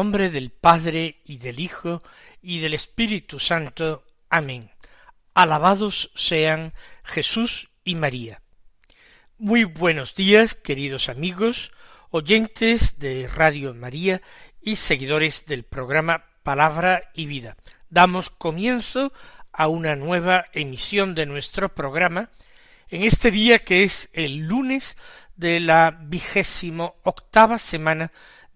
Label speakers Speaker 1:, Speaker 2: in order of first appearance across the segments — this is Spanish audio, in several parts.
Speaker 1: Nombre del Padre y del Hijo y del Espíritu Santo. Amén. Alabados sean Jesús y María. Muy buenos días, queridos amigos, oyentes de Radio María y seguidores del programa Palabra y Vida. Damos comienzo a una nueva emisión de nuestro programa en este día que es el lunes de la vigésimo octava semana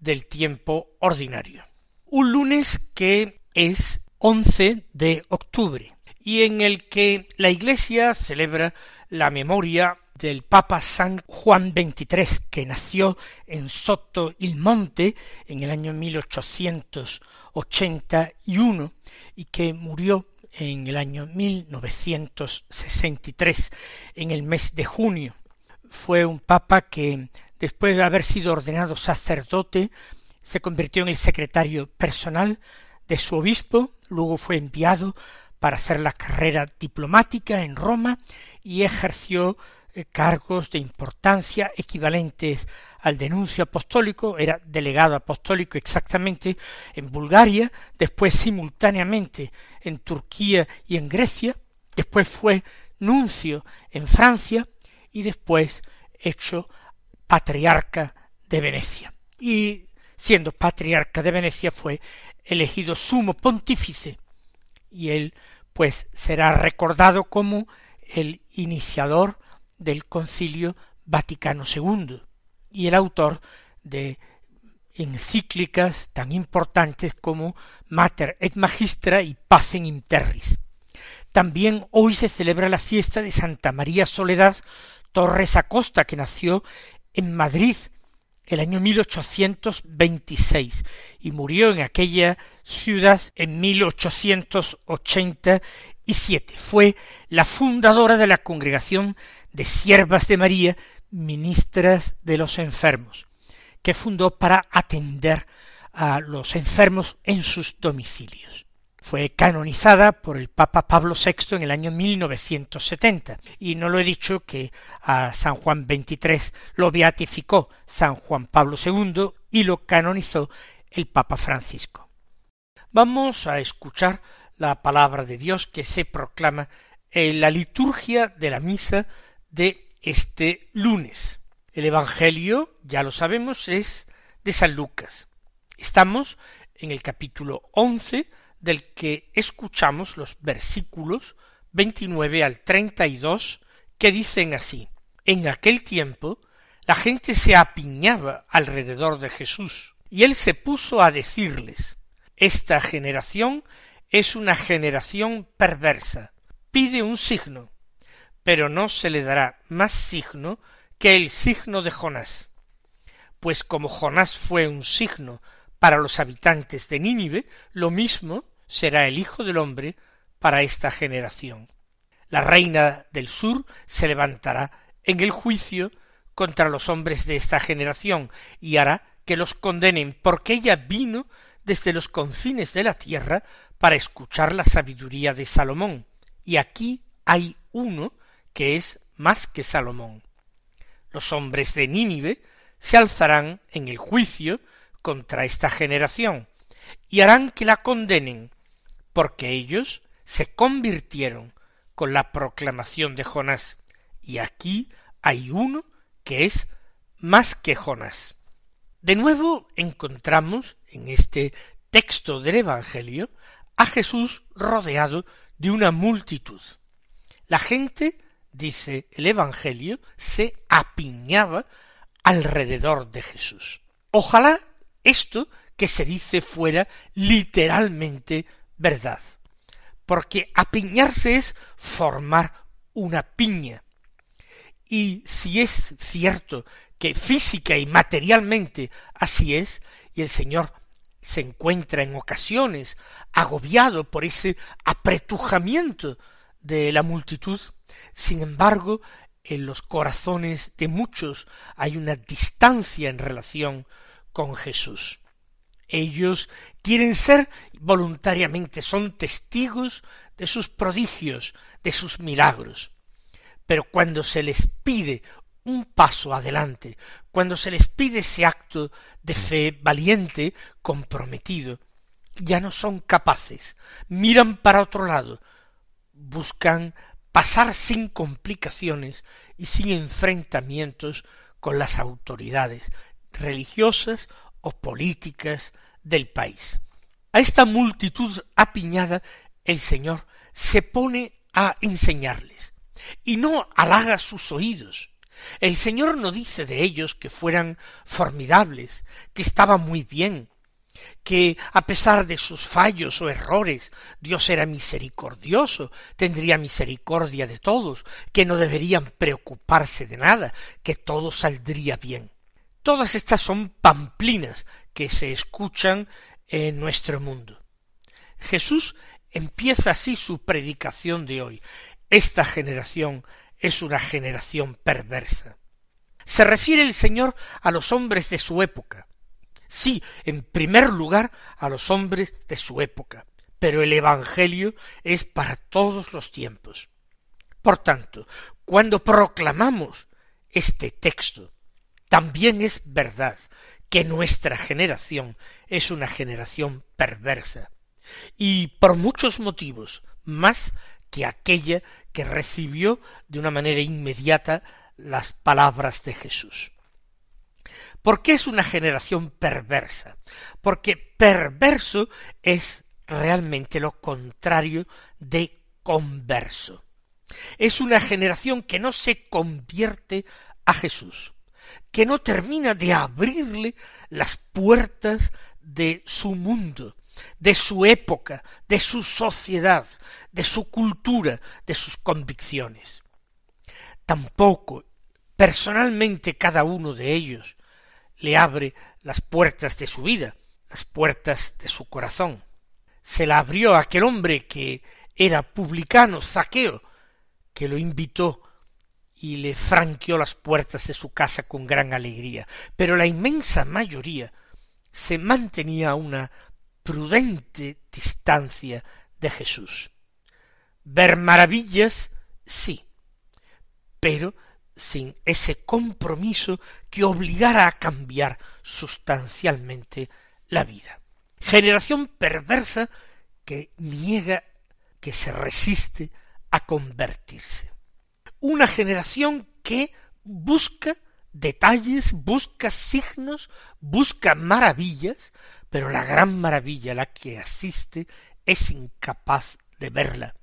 Speaker 1: del tiempo ordinario. Un lunes que es 11 de octubre y en el que la Iglesia celebra la memoria del Papa San Juan XXIII, que nació en Soto il Monte en el año 1881 y que murió en el año 1963, en el mes de junio. Fue un papa que después de haber sido ordenado sacerdote, se convirtió en el secretario personal de su obispo, luego fue enviado para hacer la carrera diplomática en Roma y ejerció eh, cargos de importancia equivalentes al denuncio apostólico, era delegado apostólico exactamente en Bulgaria, después simultáneamente en Turquía y en Grecia, después fue nuncio en Francia y después hecho patriarca de Venecia. Y siendo patriarca de Venecia fue elegido sumo pontífice y él pues será recordado como el iniciador del concilio Vaticano II y el autor de encíclicas tan importantes como Mater et Magistra y Pacem in Terris. También hoy se celebra la fiesta de Santa María Soledad Torres Acosta, que nació en Madrid el año 1826 y murió en aquella ciudad en 1887. Fue la fundadora de la congregación de Siervas de María, ministras de los enfermos, que fundó para atender a los enfermos en sus domicilios. Fue canonizada por el Papa Pablo VI en el año 1970. Y no lo he dicho que a San Juan XXIII lo beatificó San Juan Pablo II y lo canonizó el Papa Francisco. Vamos a escuchar la palabra de Dios que se proclama en la liturgia de la misa de este lunes. El Evangelio, ya lo sabemos, es de San Lucas. Estamos en el capítulo once del que escuchamos los versículos 29 al 32 que dicen así, en aquel tiempo la gente se apiñaba alrededor de Jesús, y él se puso a decirles, esta generación es una generación perversa, pide un signo, pero no se le dará más signo que el signo de Jonás. Pues como Jonás fue un signo para los habitantes de Nínive, lo mismo será el Hijo del hombre para esta generación. La reina del sur se levantará en el juicio contra los hombres de esta generación y hará que los condenen porque ella vino desde los confines de la tierra para escuchar la sabiduría de Salomón. Y aquí hay uno que es más que Salomón. Los hombres de Nínive se alzarán en el juicio contra esta generación y harán que la condenen porque ellos se convirtieron con la proclamación de Jonás, y aquí hay uno que es más que Jonás. De nuevo encontramos en este texto del Evangelio a Jesús rodeado de una multitud. La gente, dice el Evangelio, se apiñaba alrededor de Jesús. Ojalá esto que se dice fuera literalmente verdad, porque apiñarse es formar una piña. Y si es cierto que física y materialmente así es, y el Señor se encuentra en ocasiones agobiado por ese apretujamiento de la multitud, sin embargo, en los corazones de muchos hay una distancia en relación con Jesús. Ellos quieren ser voluntariamente, son testigos de sus prodigios, de sus milagros. Pero cuando se les pide un paso adelante, cuando se les pide ese acto de fe valiente, comprometido, ya no son capaces, miran para otro lado, buscan pasar sin complicaciones y sin enfrentamientos con las autoridades religiosas o políticas del país. A esta multitud apiñada el Señor se pone a enseñarles y no halaga sus oídos. El Señor no dice de ellos que fueran formidables, que estaban muy bien, que a pesar de sus fallos o errores Dios era misericordioso, tendría misericordia de todos, que no deberían preocuparse de nada, que todo saldría bien. Todas estas son pamplinas que se escuchan en nuestro mundo. Jesús empieza así su predicación de hoy. Esta generación es una generación perversa. Se refiere el Señor a los hombres de su época, sí, en primer lugar a los hombres de su época, pero el Evangelio es para todos los tiempos. Por tanto, cuando proclamamos este texto, también es verdad que nuestra generación es una generación perversa, y por muchos motivos más que aquella que recibió de una manera inmediata las palabras de Jesús. ¿Por qué es una generación perversa? Porque perverso es realmente lo contrario de converso. Es una generación que no se convierte a Jesús, que no termina de abrirle las puertas de su mundo, de su época, de su sociedad, de su cultura, de sus convicciones. Tampoco personalmente cada uno de ellos le abre las puertas de su vida, las puertas de su corazón. Se la abrió aquel hombre que era publicano, Zaqueo, que lo invitó y le franqueó las puertas de su casa con gran alegría. Pero la inmensa mayoría se mantenía a una prudente distancia de Jesús. Ver maravillas, sí, pero sin ese compromiso que obligara a cambiar sustancialmente la vida. Generación perversa que niega, que se resiste a convertirse. Una generación que busca detalles, busca signos, busca maravillas, pero la gran maravilla a la que asiste es incapaz de verla,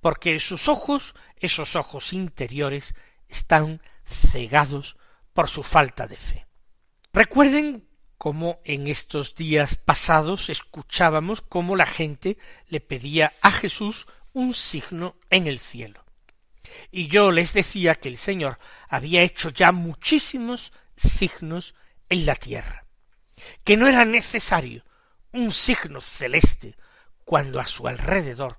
Speaker 1: porque sus ojos, esos ojos interiores, están cegados por su falta de fe. Recuerden cómo en estos días pasados escuchábamos cómo la gente le pedía a Jesús un signo en el cielo. Y yo les decía que el Señor había hecho ya muchísimos signos en la tierra, que no era necesario un signo celeste cuando a su alrededor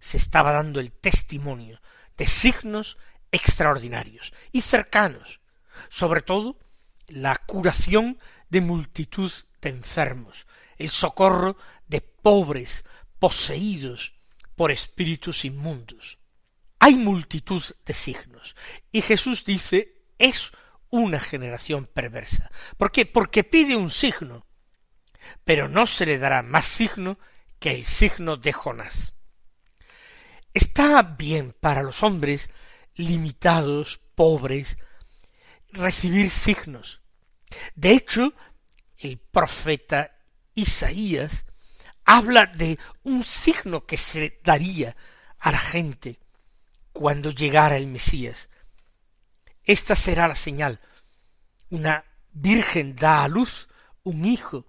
Speaker 1: se estaba dando el testimonio de signos extraordinarios y cercanos, sobre todo la curación de multitud de enfermos, el socorro de pobres poseídos por espíritus inmundos. Hay multitud de signos, y Jesús dice es una generación perversa. ¿Por qué? Porque pide un signo, pero no se le dará más signo que el signo de Jonás. Está bien para los hombres limitados, pobres, recibir signos. De hecho, el profeta Isaías habla de un signo que se daría a la gente cuando llegara el Mesías. Esta será la señal. Una virgen da a luz un hijo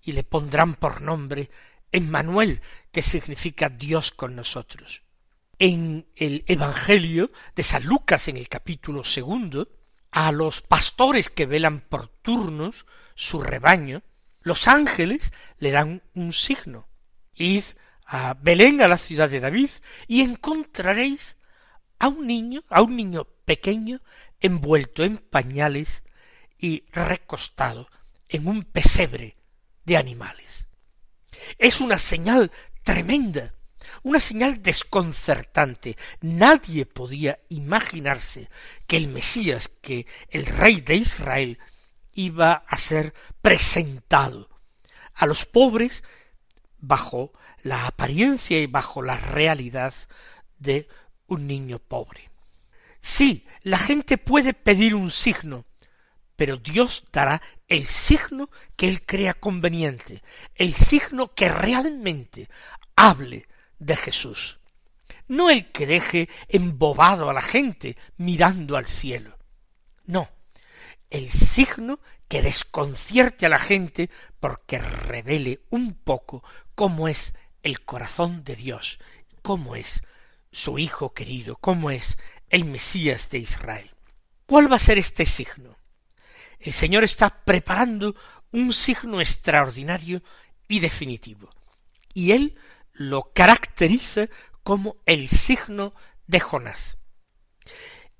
Speaker 1: y le pondrán por nombre Emmanuel, que significa Dios con nosotros en el Evangelio de San Lucas en el capítulo segundo, a los pastores que velan por turnos su rebaño, Los ángeles le dan un signo. Id a Belén, a la ciudad de David, y encontraréis a un niño, a un niño pequeño, envuelto en pañales y recostado en un pesebre de animales. Es una señal tremenda, una señal desconcertante. Nadie podía imaginarse que el Mesías, que el rey de Israel, iba a ser presentado a los pobres bajo la apariencia y bajo la realidad de un niño pobre. Sí, la gente puede pedir un signo, pero Dios dará el signo que Él crea conveniente, el signo que realmente hable de Jesús. No el que deje embobado a la gente mirando al cielo. No, el signo que desconcierte a la gente porque revele un poco cómo es el corazón de Dios, cómo es su Hijo querido, cómo es el Mesías de Israel. ¿Cuál va a ser este signo? El Señor está preparando un signo extraordinario y definitivo, y Él lo caracteriza como el signo de Jonás.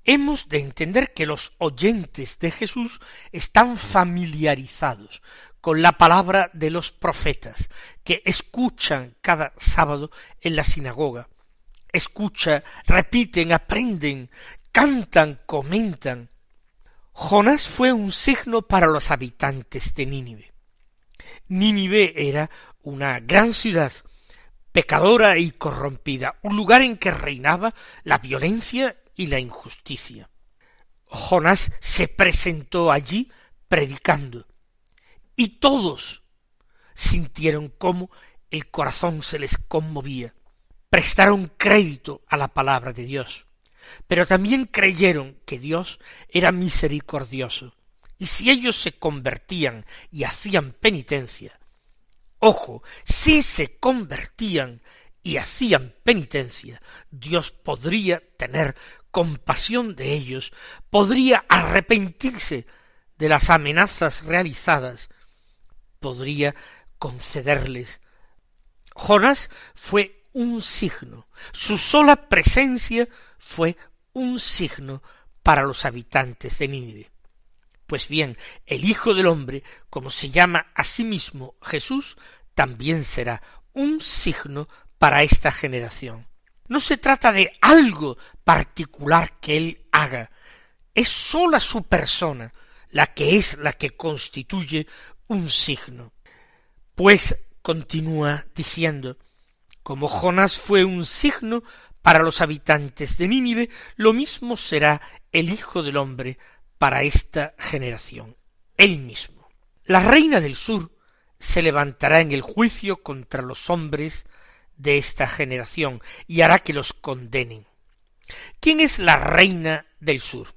Speaker 1: Hemos de entender que los oyentes de Jesús están familiarizados con la palabra de los profetas, que escuchan cada sábado en la sinagoga, escuchan, repiten, aprenden, cantan, comentan. Jonás fue un signo para los habitantes de Nínive. Nínive era una gran ciudad, pecadora y corrompida, un lugar en que reinaba la violencia y la injusticia. Jonás se presentó allí predicando, y todos sintieron cómo el corazón se les conmovía, prestaron crédito a la palabra de Dios, pero también creyeron que Dios era misericordioso, y si ellos se convertían y hacían penitencia, ojo, si se convertían y hacían penitencia, Dios podría tener compasión de ellos, podría arrepentirse de las amenazas realizadas podría concederles. Jonás fue un signo, su sola presencia fue un signo para los habitantes de Nínive. Pues bien, el Hijo del Hombre, como se llama a sí mismo Jesús, también será un signo para esta generación. No se trata de algo particular que él haga, es sola su persona la que es la que constituye un signo. Pues continúa diciendo, como Jonás fue un signo para los habitantes de Nínive, lo mismo será el Hijo del Hombre para esta generación, él mismo. La reina del sur se levantará en el juicio contra los hombres de esta generación y hará que los condenen. ¿Quién es la reina del sur?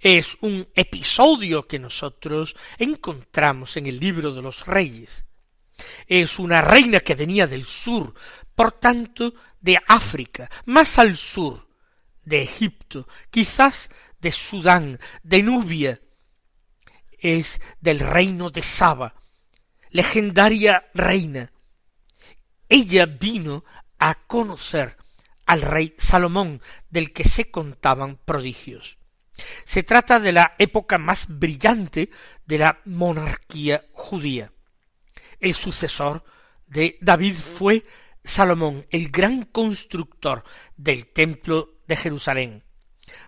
Speaker 1: Es un episodio que nosotros encontramos en el libro de los reyes. Es una reina que venía del sur, por tanto de África, más al sur de Egipto, quizás de Sudán, de Nubia, es del reino de Saba, legendaria reina. Ella vino a conocer al rey Salomón, del que se contaban prodigios. Se trata de la época más brillante de la monarquía judía. El sucesor de David fue Salomón, el gran constructor del templo de Jerusalén,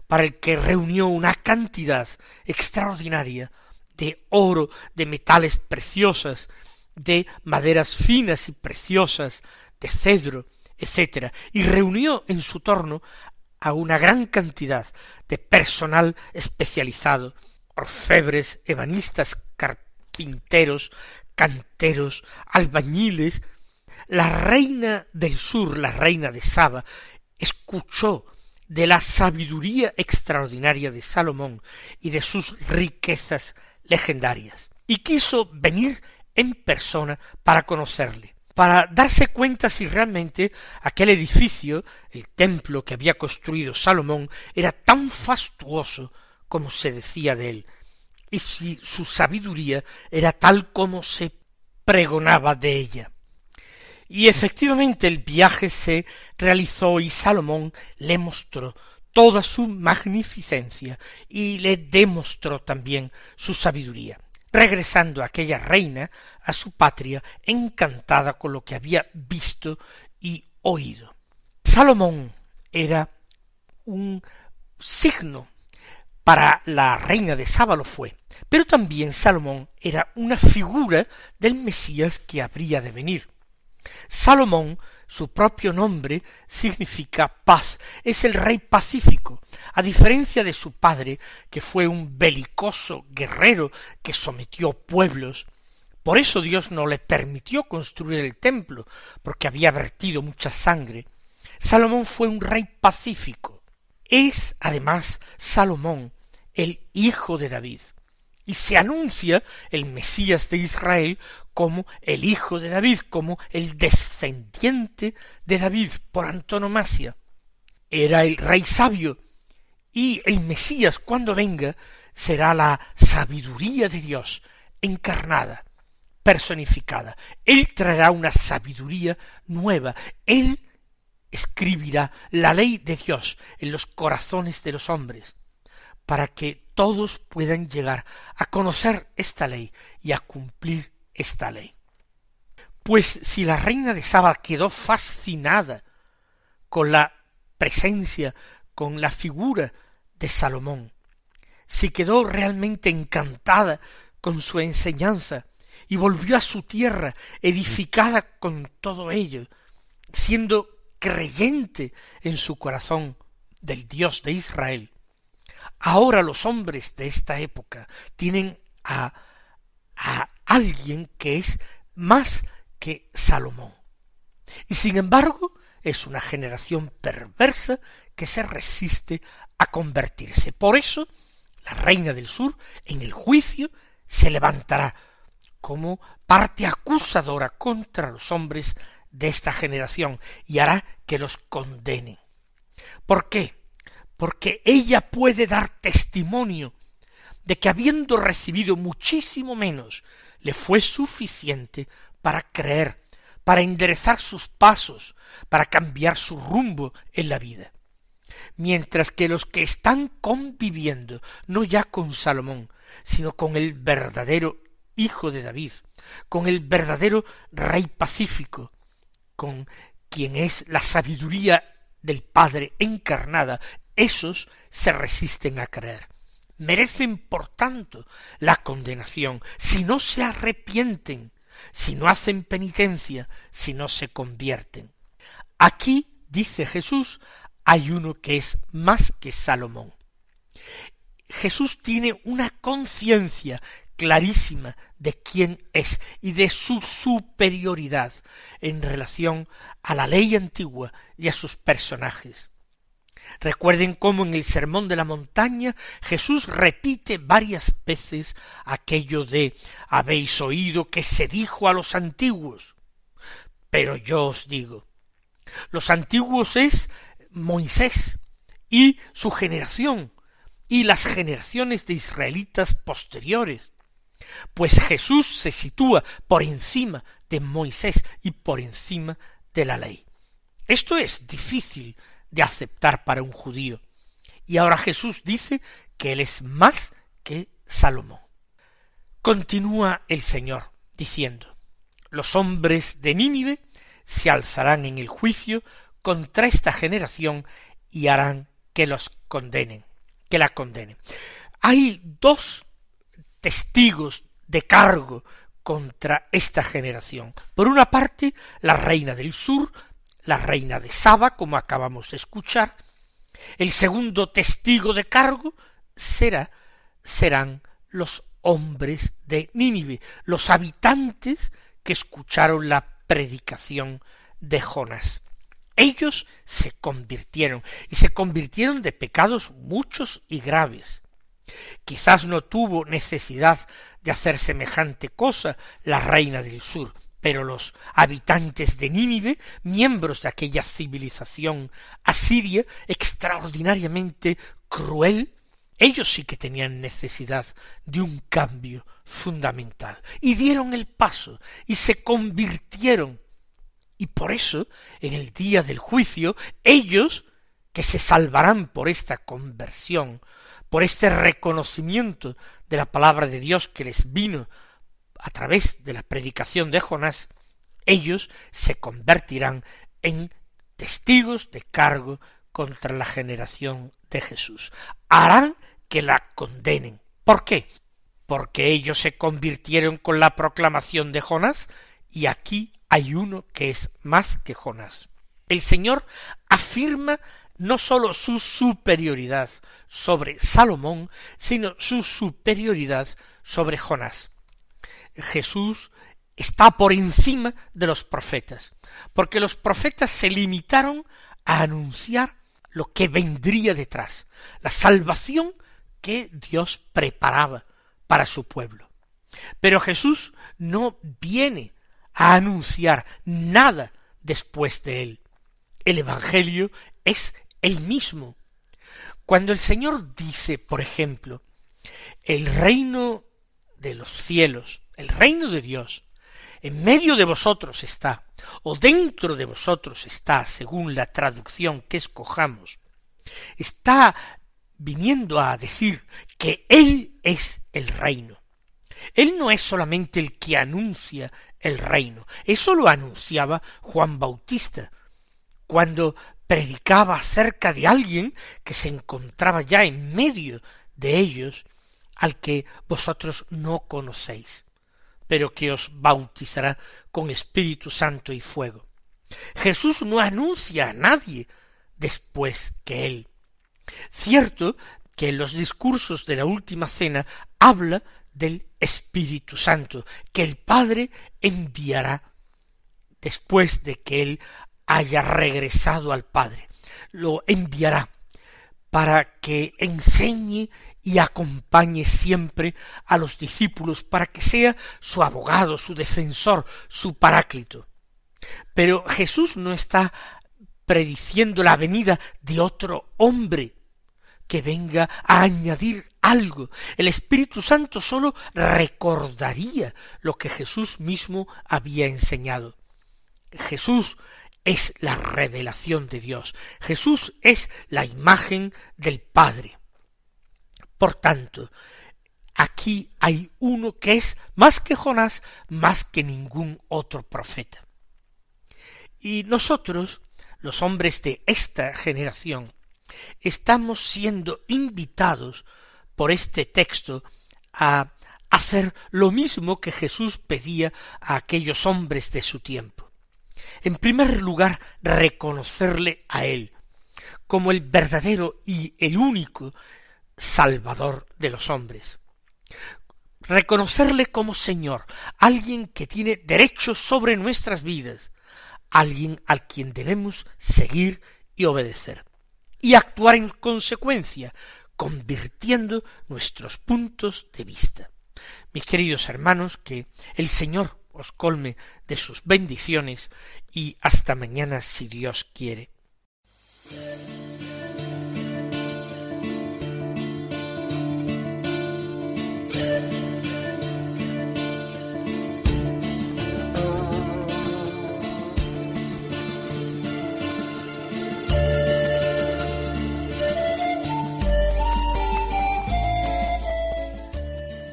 Speaker 1: para el que reunió una cantidad extraordinaria de oro, de metales preciosos, de maderas finas y preciosas, de cedro, etc., y reunió en su torno a una gran cantidad de personal especializado, orfebres, ebanistas, carpinteros, canteros, albañiles. La reina del sur, la reina de Saba, escuchó de la sabiduría extraordinaria de Salomón y de sus riquezas legendarias, y quiso venir en persona para conocerle para darse cuenta si realmente aquel edificio, el templo que había construido Salomón, era tan fastuoso como se decía de él, y si su sabiduría era tal como se pregonaba de ella. Y efectivamente el viaje se realizó y Salomón le mostró toda su magnificencia y le demostró también su sabiduría, regresando aquella reina a su patria encantada con lo que había visto y oído. Salomón era un signo para la reina de Sábalo fue, pero también Salomón era una figura del Mesías que habría de venir. Salomón, su propio nombre, significa paz, es el rey pacífico, a diferencia de su padre, que fue un belicoso guerrero que sometió pueblos, por eso Dios no le permitió construir el templo, porque había vertido mucha sangre. Salomón fue un rey pacífico. Es, además, Salomón el hijo de David. Y se anuncia el Mesías de Israel como el hijo de David, como el descendiente de David por antonomasia. Era el rey sabio, y el Mesías cuando venga será la sabiduría de Dios encarnada personificada. Él traerá una sabiduría nueva. Él escribirá la ley de Dios en los corazones de los hombres, para que todos puedan llegar a conocer esta ley y a cumplir esta ley. Pues si la reina de Saba quedó fascinada con la presencia, con la figura de Salomón, si quedó realmente encantada con su enseñanza, y volvió a su tierra edificada con todo ello, siendo creyente en su corazón del Dios de Israel. Ahora los hombres de esta época tienen a, a alguien que es más que Salomón. Y sin embargo es una generación perversa que se resiste a convertirse. Por eso la reina del sur en el juicio se levantará como parte acusadora contra los hombres de esta generación y hará que los condenen. ¿Por qué? Porque ella puede dar testimonio de que habiendo recibido muchísimo menos, le fue suficiente para creer, para enderezar sus pasos, para cambiar su rumbo en la vida. Mientras que los que están conviviendo, no ya con Salomón, sino con el verdadero hijo de David, con el verdadero rey pacífico, con quien es la sabiduría del Padre encarnada, esos se resisten a creer. Merecen, por tanto, la condenación si no se arrepienten, si no hacen penitencia, si no se convierten. Aquí, dice Jesús, hay uno que es más que Salomón. Jesús tiene una conciencia clarísima de quién es y de su superioridad en relación a la ley antigua y a sus personajes. Recuerden cómo en el Sermón de la Montaña Jesús repite varias veces aquello de habéis oído que se dijo a los antiguos. Pero yo os digo, los antiguos es Moisés y su generación y las generaciones de israelitas posteriores, pues Jesús se sitúa por encima de Moisés y por encima de la ley. Esto es difícil de aceptar para un judío. Y ahora Jesús dice que él es más que Salomón. Continúa el Señor diciendo, los hombres de Nínive se alzarán en el juicio contra esta generación y harán que los condenen, que la condenen. Hay dos testigos de cargo contra esta generación. Por una parte, la reina del sur, la reina de Saba, como acabamos de escuchar. El segundo testigo de cargo será, serán los hombres de Nínive, los habitantes que escucharon la predicación de Jonás. Ellos se convirtieron, y se convirtieron de pecados muchos y graves. Quizás no tuvo necesidad de hacer semejante cosa la reina del sur, pero los habitantes de Nínive, miembros de aquella civilización asiria extraordinariamente cruel, Ellos sí que tenían necesidad de un cambio fundamental y dieron el paso y se convirtieron. Y por eso, en el día del juicio, ellos, que se salvarán por esta conversión, por este reconocimiento de la palabra de Dios que les vino a través de la predicación de Jonás, ellos se convertirán en testigos de cargo contra la generación de Jesús. Harán que la condenen. ¿Por qué? Porque ellos se convirtieron con la proclamación de Jonás y aquí hay uno que es más que Jonás. El Señor afirma no sólo su superioridad sobre Salomón, sino su superioridad sobre Jonás. Jesús está por encima de los profetas, porque los profetas se limitaron a anunciar lo que vendría detrás, la salvación que Dios preparaba para su pueblo. Pero Jesús no viene a anunciar nada después de él. El Evangelio es el mismo. Cuando el Señor dice, por ejemplo, el reino de los cielos, el reino de Dios, en medio de vosotros está, o dentro de vosotros está, según la traducción que escojamos, está viniendo a decir que Él es el reino. Él no es solamente el que anuncia el reino, eso lo anunciaba Juan Bautista, cuando predicaba acerca de alguien que se encontraba ya en medio de ellos, al que vosotros no conocéis pero que os bautizará con Espíritu Santo y fuego. Jesús no anuncia a nadie después que él. Cierto que en los discursos de la última cena habla del Espíritu Santo, que el Padre enviará después de que él haya regresado al Padre. Lo enviará para que enseñe y acompañe siempre a los discípulos para que sea su abogado, su defensor, su paráclito. Pero Jesús no está prediciendo la venida de otro hombre que venga a añadir algo. El Espíritu Santo sólo recordaría lo que Jesús mismo había enseñado. Jesús es la revelación de Dios. Jesús es la imagen del Padre. Por tanto, aquí hay uno que es más que Jonás, más que ningún otro profeta. Y nosotros, los hombres de esta generación, estamos siendo invitados por este texto a hacer lo mismo que Jesús pedía a aquellos hombres de su tiempo. En primer lugar, reconocerle a Él como el verdadero y el único Salvador de los hombres. Reconocerle como Señor, alguien que tiene derechos sobre nuestras vidas, alguien al quien debemos seguir y obedecer, y actuar en consecuencia, convirtiendo nuestros puntos de vista. Mis queridos hermanos, que el Señor os colme de sus bendiciones y hasta mañana si Dios quiere.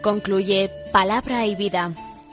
Speaker 2: Concluye Palabra y Vida,